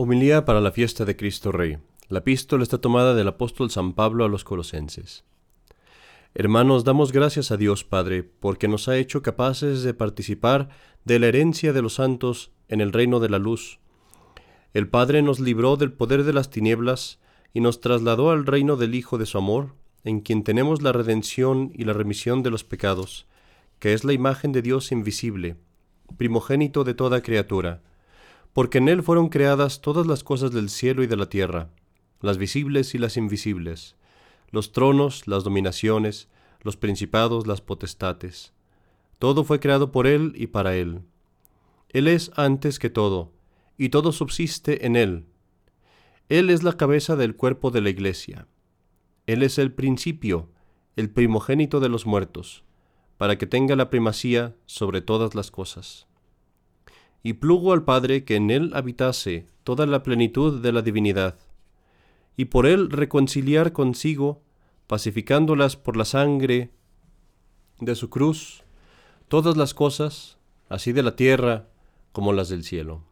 Homilía para la fiesta de Cristo Rey. La epístola está tomada del apóstol San Pablo a los colosenses. Hermanos, damos gracias a Dios Padre, porque nos ha hecho capaces de participar de la herencia de los santos en el reino de la luz. El Padre nos libró del poder de las tinieblas y nos trasladó al reino del Hijo de su amor, en quien tenemos la redención y la remisión de los pecados, que es la imagen de Dios invisible, primogénito de toda criatura porque en él fueron creadas todas las cosas del cielo y de la tierra, las visibles y las invisibles, los tronos, las dominaciones, los principados, las potestades. Todo fue creado por él y para él. Él es antes que todo, y todo subsiste en él. Él es la cabeza del cuerpo de la iglesia. Él es el principio, el primogénito de los muertos, para que tenga la primacía sobre todas las cosas y plugo al Padre que en él habitase toda la plenitud de la divinidad, y por él reconciliar consigo, pacificándolas por la sangre de su cruz, todas las cosas, así de la tierra como las del cielo.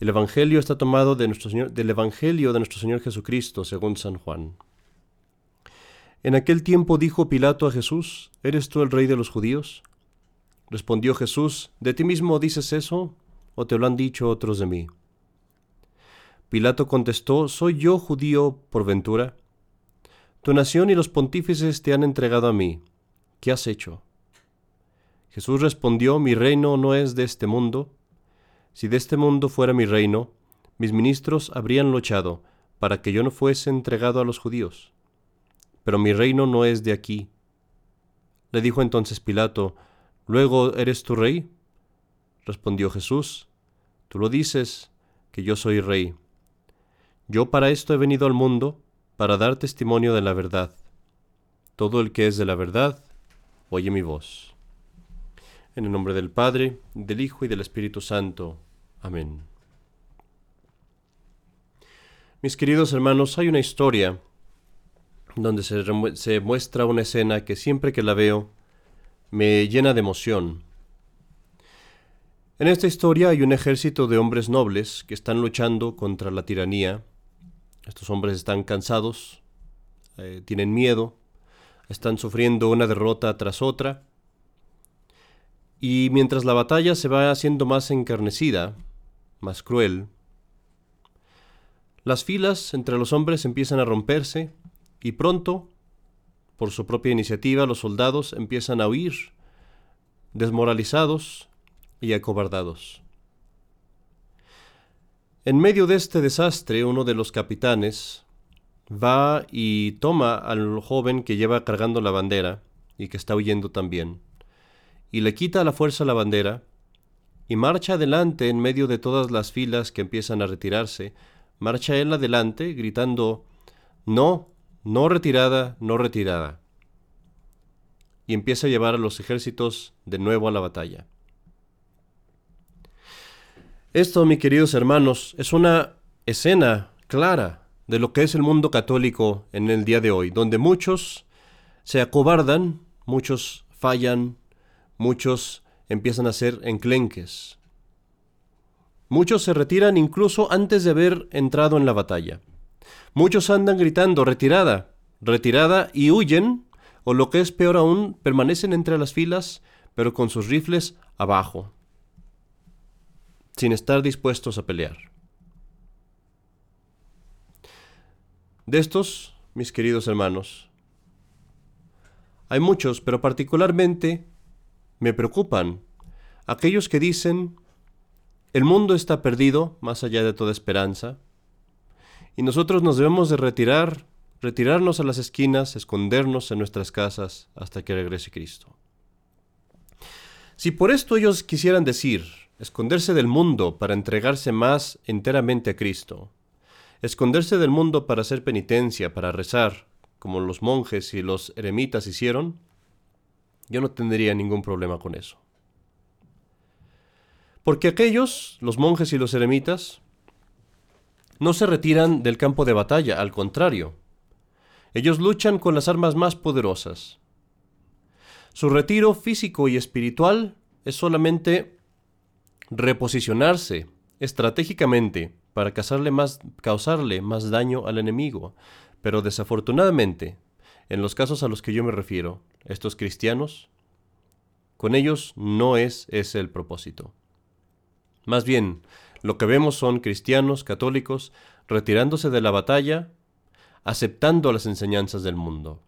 El Evangelio está tomado de nuestro Señor, del Evangelio de nuestro Señor Jesucristo, según San Juan. En aquel tiempo dijo Pilato a Jesús, ¿Eres tú el rey de los judíos? Respondió Jesús, ¿de ti mismo dices eso o te lo han dicho otros de mí? Pilato contestó, ¿soy yo judío por ventura? Tu nación y los pontífices te han entregado a mí. ¿Qué has hecho? Jesús respondió, mi reino no es de este mundo. Si de este mundo fuera mi reino, mis ministros habrían luchado para que yo no fuese entregado a los judíos. Pero mi reino no es de aquí. Le dijo entonces Pilato, Luego, ¿eres tu rey? Respondió Jesús, tú lo dices, que yo soy rey. Yo para esto he venido al mundo, para dar testimonio de la verdad. Todo el que es de la verdad, oye mi voz. En el nombre del Padre, del Hijo y del Espíritu Santo. Amén. Mis queridos hermanos, hay una historia donde se, se muestra una escena que siempre que la veo me llena de emoción. En esta historia hay un ejército de hombres nobles que están luchando contra la tiranía. Estos hombres están cansados, eh, tienen miedo, están sufriendo una derrota tras otra. Y mientras la batalla se va haciendo más encarnecida, más cruel, las filas entre los hombres empiezan a romperse y pronto por su propia iniciativa, los soldados empiezan a huir, desmoralizados y acobardados. En medio de este desastre, uno de los capitanes va y toma al joven que lleva cargando la bandera y que está huyendo también, y le quita a la fuerza la bandera, y marcha adelante en medio de todas las filas que empiezan a retirarse, marcha él adelante gritando, No, no retirada, no retirada. Y empieza a llevar a los ejércitos de nuevo a la batalla. Esto, mis queridos hermanos, es una escena clara de lo que es el mundo católico en el día de hoy, donde muchos se acobardan, muchos fallan, muchos empiezan a ser enclenques. Muchos se retiran incluso antes de haber entrado en la batalla. Muchos andan gritando retirada, retirada y huyen, o lo que es peor aún, permanecen entre las filas, pero con sus rifles abajo, sin estar dispuestos a pelear. De estos, mis queridos hermanos, hay muchos, pero particularmente me preocupan aquellos que dicen, el mundo está perdido más allá de toda esperanza, y nosotros nos debemos de retirar, retirarnos a las esquinas, escondernos en nuestras casas hasta que regrese Cristo. Si por esto ellos quisieran decir, esconderse del mundo para entregarse más enteramente a Cristo, esconderse del mundo para hacer penitencia, para rezar, como los monjes y los eremitas hicieron, yo no tendría ningún problema con eso. Porque aquellos, los monjes y los eremitas, no se retiran del campo de batalla, al contrario. Ellos luchan con las armas más poderosas. Su retiro físico y espiritual es solamente reposicionarse estratégicamente para causarle más, causarle más daño al enemigo. Pero desafortunadamente, en los casos a los que yo me refiero, estos cristianos, con ellos no es ese el propósito. Más bien, lo que vemos son cristianos católicos retirándose de la batalla, aceptando las enseñanzas del mundo,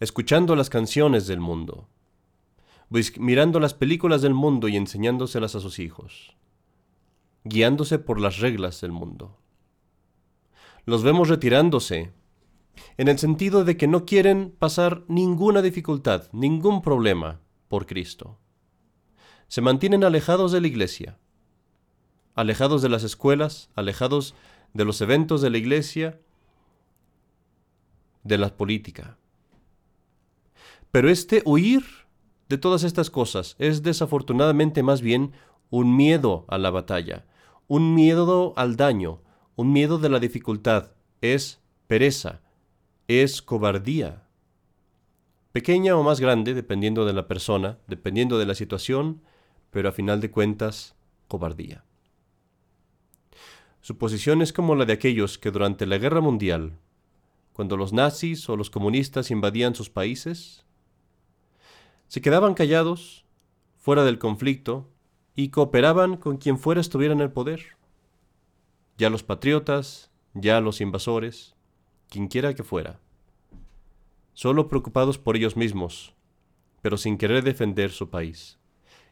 escuchando las canciones del mundo, mirando las películas del mundo y enseñándoselas a sus hijos, guiándose por las reglas del mundo. Los vemos retirándose, en el sentido de que no quieren pasar ninguna dificultad, ningún problema por Cristo. Se mantienen alejados de la iglesia, alejados de las escuelas, alejados de los eventos de la iglesia, de la política. Pero este huir de todas estas cosas es desafortunadamente más bien un miedo a la batalla, un miedo al daño, un miedo de la dificultad, es pereza, es cobardía. Pequeña o más grande, dependiendo de la persona, dependiendo de la situación, pero a final de cuentas, cobardía. Su posición es como la de aquellos que durante la Guerra Mundial, cuando los nazis o los comunistas invadían sus países, se quedaban callados, fuera del conflicto, y cooperaban con quien fuera estuviera en el poder. Ya los patriotas, ya los invasores, quienquiera que fuera. Solo preocupados por ellos mismos, pero sin querer defender su país.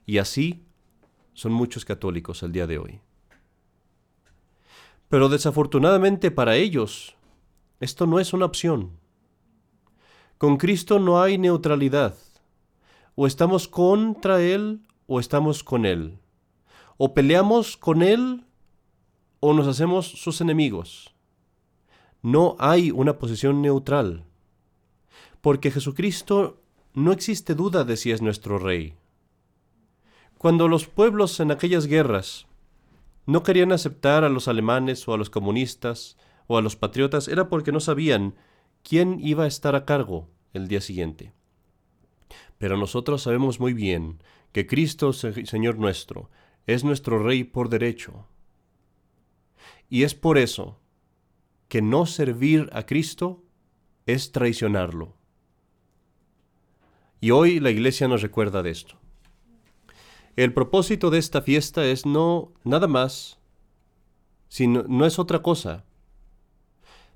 Y así son muchos católicos el día de hoy. Pero desafortunadamente para ellos, esto no es una opción. Con Cristo no hay neutralidad. O estamos contra Él o estamos con Él. O peleamos con Él o nos hacemos sus enemigos. No hay una posición neutral. Porque Jesucristo no existe duda de si es nuestro Rey. Cuando los pueblos en aquellas guerras no querían aceptar a los alemanes o a los comunistas o a los patriotas era porque no sabían quién iba a estar a cargo el día siguiente. Pero nosotros sabemos muy bien que Cristo, Señor nuestro, es nuestro Rey por derecho. Y es por eso que no servir a Cristo es traicionarlo. Y hoy la Iglesia nos recuerda de esto. El propósito de esta fiesta es no nada más, sino, no es otra cosa,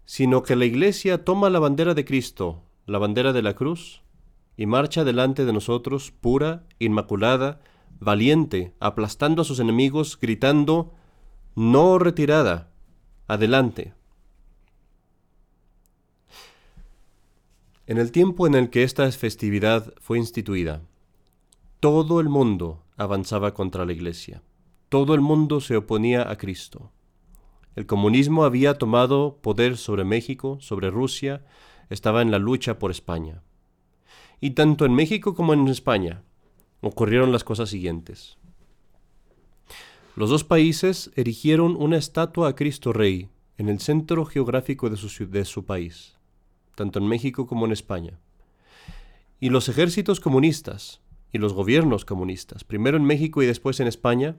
sino que la Iglesia toma la bandera de Cristo, la bandera de la cruz, y marcha delante de nosotros pura, inmaculada, valiente, aplastando a sus enemigos, gritando, no retirada, adelante. En el tiempo en el que esta festividad fue instituida, todo el mundo avanzaba contra la Iglesia, todo el mundo se oponía a Cristo. El comunismo había tomado poder sobre México, sobre Rusia, estaba en la lucha por España y tanto en México como en España ocurrieron las cosas siguientes. Los dos países erigieron una estatua a Cristo Rey en el centro geográfico de su, de su país, tanto en México como en España. Y los ejércitos comunistas y los gobiernos comunistas, primero en México y después en España,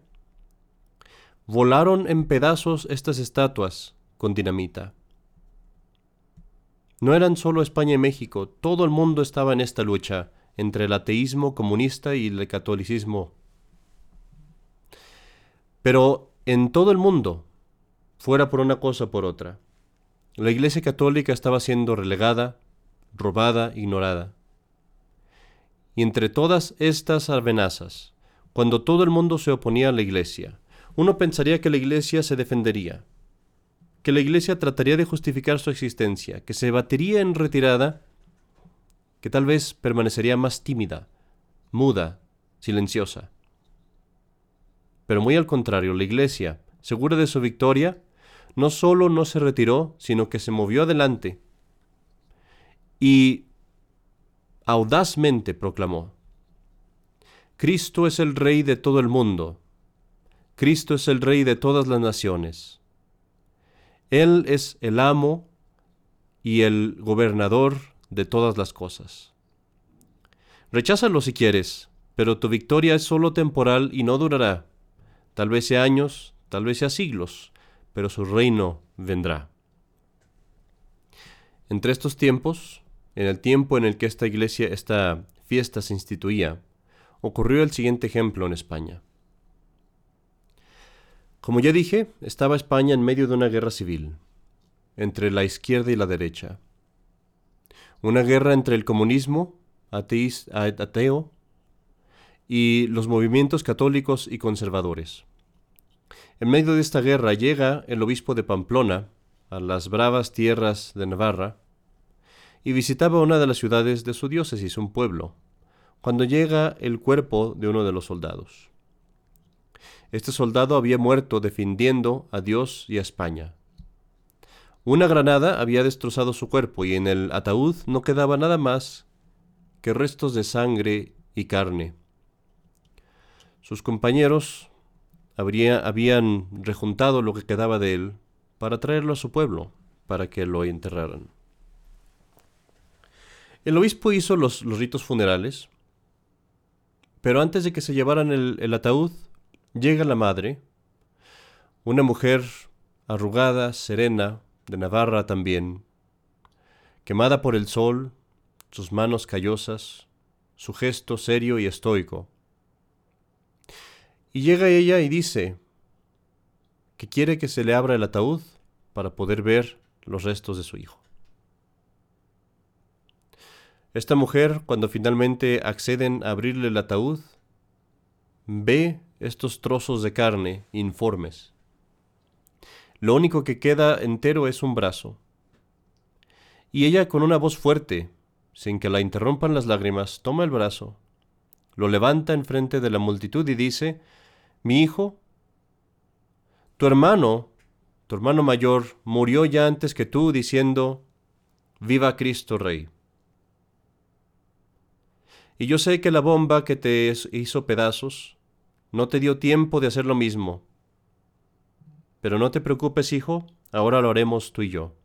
volaron en pedazos estas estatuas con dinamita. No eran solo España y México, todo el mundo estaba en esta lucha entre el ateísmo comunista y el catolicismo. Pero en todo el mundo, fuera por una cosa o por otra, la Iglesia Católica estaba siendo relegada, robada, ignorada. Y entre todas estas amenazas, cuando todo el mundo se oponía a la Iglesia, uno pensaría que la Iglesia se defendería, que la Iglesia trataría de justificar su existencia, que se batería en retirada, que tal vez permanecería más tímida, muda, silenciosa. Pero muy al contrario, la Iglesia, segura de su victoria, no solo no se retiró, sino que se movió adelante y audazmente proclamó, Cristo es el Rey de todo el mundo, Cristo es el Rey de todas las naciones. Él es el amo y el gobernador de todas las cosas. Recházalo si quieres, pero tu victoria es solo temporal y no durará. Tal vez sea años, tal vez sea siglos, pero su reino vendrá. Entre estos tiempos, en el tiempo en el que esta iglesia, esta fiesta se instituía, ocurrió el siguiente ejemplo en España. Como ya dije, estaba España en medio de una guerra civil, entre la izquierda y la derecha. Una guerra entre el comunismo, ateo, y los movimientos católicos y conservadores. En medio de esta guerra llega el obispo de Pamplona a las bravas tierras de Navarra y visitaba una de las ciudades de su diócesis, un pueblo, cuando llega el cuerpo de uno de los soldados. Este soldado había muerto defendiendo a Dios y a España. Una granada había destrozado su cuerpo y en el ataúd no quedaba nada más que restos de sangre y carne. Sus compañeros habían rejuntado lo que quedaba de él para traerlo a su pueblo, para que lo enterraran. El obispo hizo los, ritos funerales, pero antes de que se llevaran el, ataúd, llega la madre, una mujer arrugada, serena, de Navarra también, quemada por el sol, sus manos callosas, su gesto serio y estoico. Y llega ella y dice que quiere que se le abra el ataúd para poder ver los restos de su hijo. Esta mujer, cuando finalmente acceden a abrirle el ataúd, ve estos trozos de carne informes. Lo único que queda entero es un brazo. Y ella con una voz fuerte, sin que la interrumpan las lágrimas, toma el brazo, lo levanta enfrente de la multitud y dice, Mi hijo, tu hermano, tu hermano mayor, murió ya antes que tú diciendo, Viva Cristo Rey. Y yo sé que la bomba que te hizo pedazos no te dio tiempo de hacer lo mismo. Pero no te preocupes, hijo, ahora lo haremos tú y yo.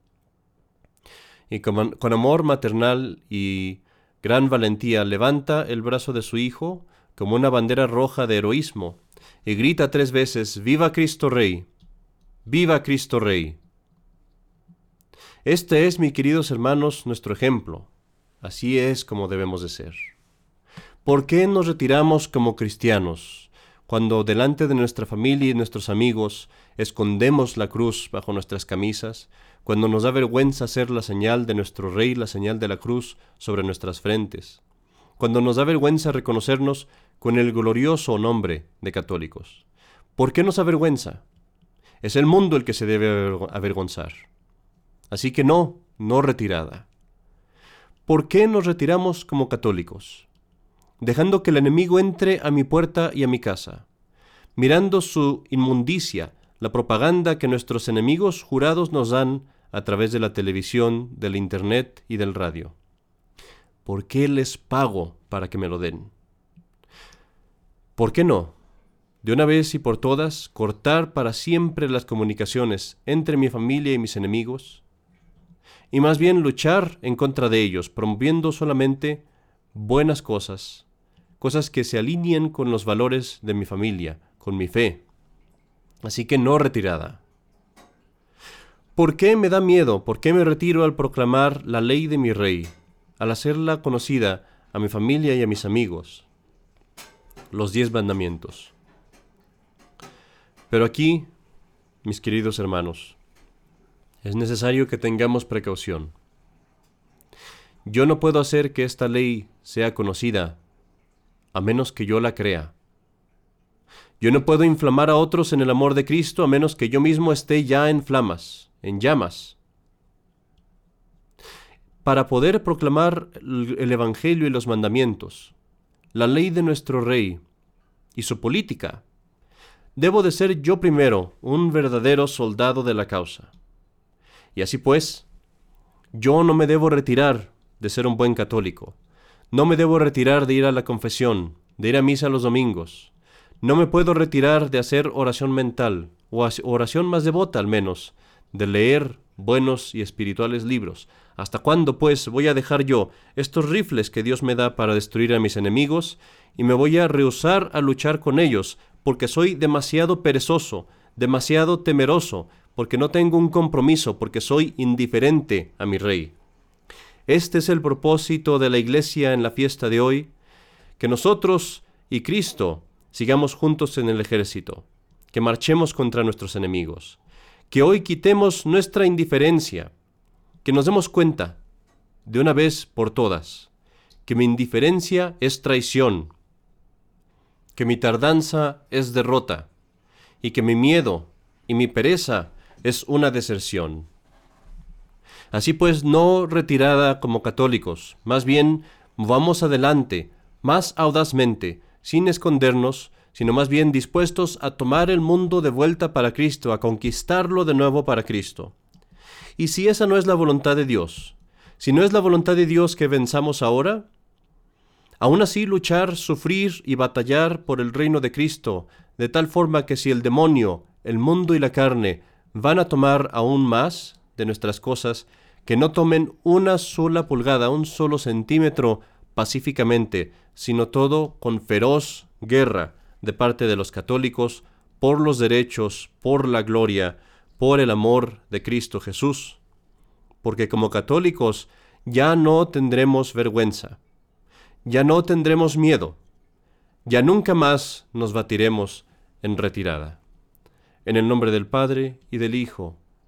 Y con, amor maternal y gran valentía levanta el brazo de su hijo como una bandera roja de heroísmo y grita tres veces, Viva Cristo Rey, viva Cristo Rey. Este es, mis queridos hermanos, nuestro ejemplo. Así es como debemos de ser. ¿Por qué nos retiramos como cristianos cuando delante de nuestra familia y nuestros amigos escondemos la cruz bajo nuestras camisas, cuando nos da vergüenza hacer la señal de nuestro Rey, la señal de la cruz sobre nuestras frentes, cuando nos da vergüenza reconocernos con el glorioso nombre de católicos? ¿Por qué nos avergüenza? Es el mundo el que se debe avergonzar. Así que no, no retirada. ¿Por qué nos retiramos como católicos? Dejando que el enemigo entre a mi puerta y a mi casa, mirando su inmundicia, la propaganda que nuestros enemigos jurados nos dan a través de la televisión, del Internet y del radio. ¿Por qué les pago para que me lo den? ¿Por qué no? De una vez y por todas, cortar para siempre las comunicaciones entre mi familia y mis enemigos, y más bien luchar en contra de ellos, promoviendo solamente buenas cosas cosas que se alineen con los valores de mi familia, con mi fe. Así que no retirada. ¿Por qué me da miedo? ¿Por qué me retiro al proclamar la ley de mi rey, al hacerla conocida a mi familia y a mis amigos? Los diez mandamientos. Pero aquí, mis queridos hermanos, es necesario que tengamos precaución. Yo no puedo hacer que esta ley sea conocida a menos que yo la crea. Yo no puedo inflamar a otros en el amor de Cristo a menos que yo mismo esté ya en flamas, en llamas. Para poder proclamar el Evangelio y los mandamientos, la ley de nuestro Rey y su política, debo de ser yo primero un verdadero soldado de la causa. Y así pues, yo no me debo retirar de ser un buen católico, no me debo retirar de ir a la confesión, de ir a misa los domingos. No me puedo retirar de hacer oración mental, o oración más devota al menos, de leer buenos y espirituales libros. ¿Hasta cuándo, pues, voy a dejar yo estos rifles que Dios me da para destruir a mis enemigos y me voy a rehusar a luchar con ellos, porque soy demasiado perezoso, demasiado temeroso, porque no tengo un compromiso, porque soy indiferente a mi rey. Este es el propósito de la iglesia en la fiesta de hoy, que nosotros y Cristo sigamos juntos en el ejército, que marchemos contra nuestros enemigos, que hoy quitemos nuestra indiferencia, que nos demos cuenta de una vez por todas que mi indiferencia es traición, que mi tardanza es derrota, y que mi miedo y mi pereza es una deserción. Así pues, no retirada como católicos, más bien vamos adelante, más audazmente, sin escondernos, sino más bien dispuestos a tomar el mundo de vuelta para Cristo, a conquistarlo de nuevo para Cristo. Y si esa no es la voluntad de Dios, si no es la voluntad de Dios que venzamos ahora, aún así luchar, sufrir y batallar por el reino de Cristo, de tal forma que si el demonio, el mundo y la carne van a tomar aún más de nuestras cosas, que no tomen una sola pulgada, un solo centímetro pacíficamente, sino todo con feroz guerra de parte de los católicos por los derechos, por la gloria, por el amor de Cristo Jesús. Porque como católicos ya no tendremos vergüenza, ya no tendremos miedo, ya nunca más nos batiremos en retirada. En el nombre del Padre, y del Hijo,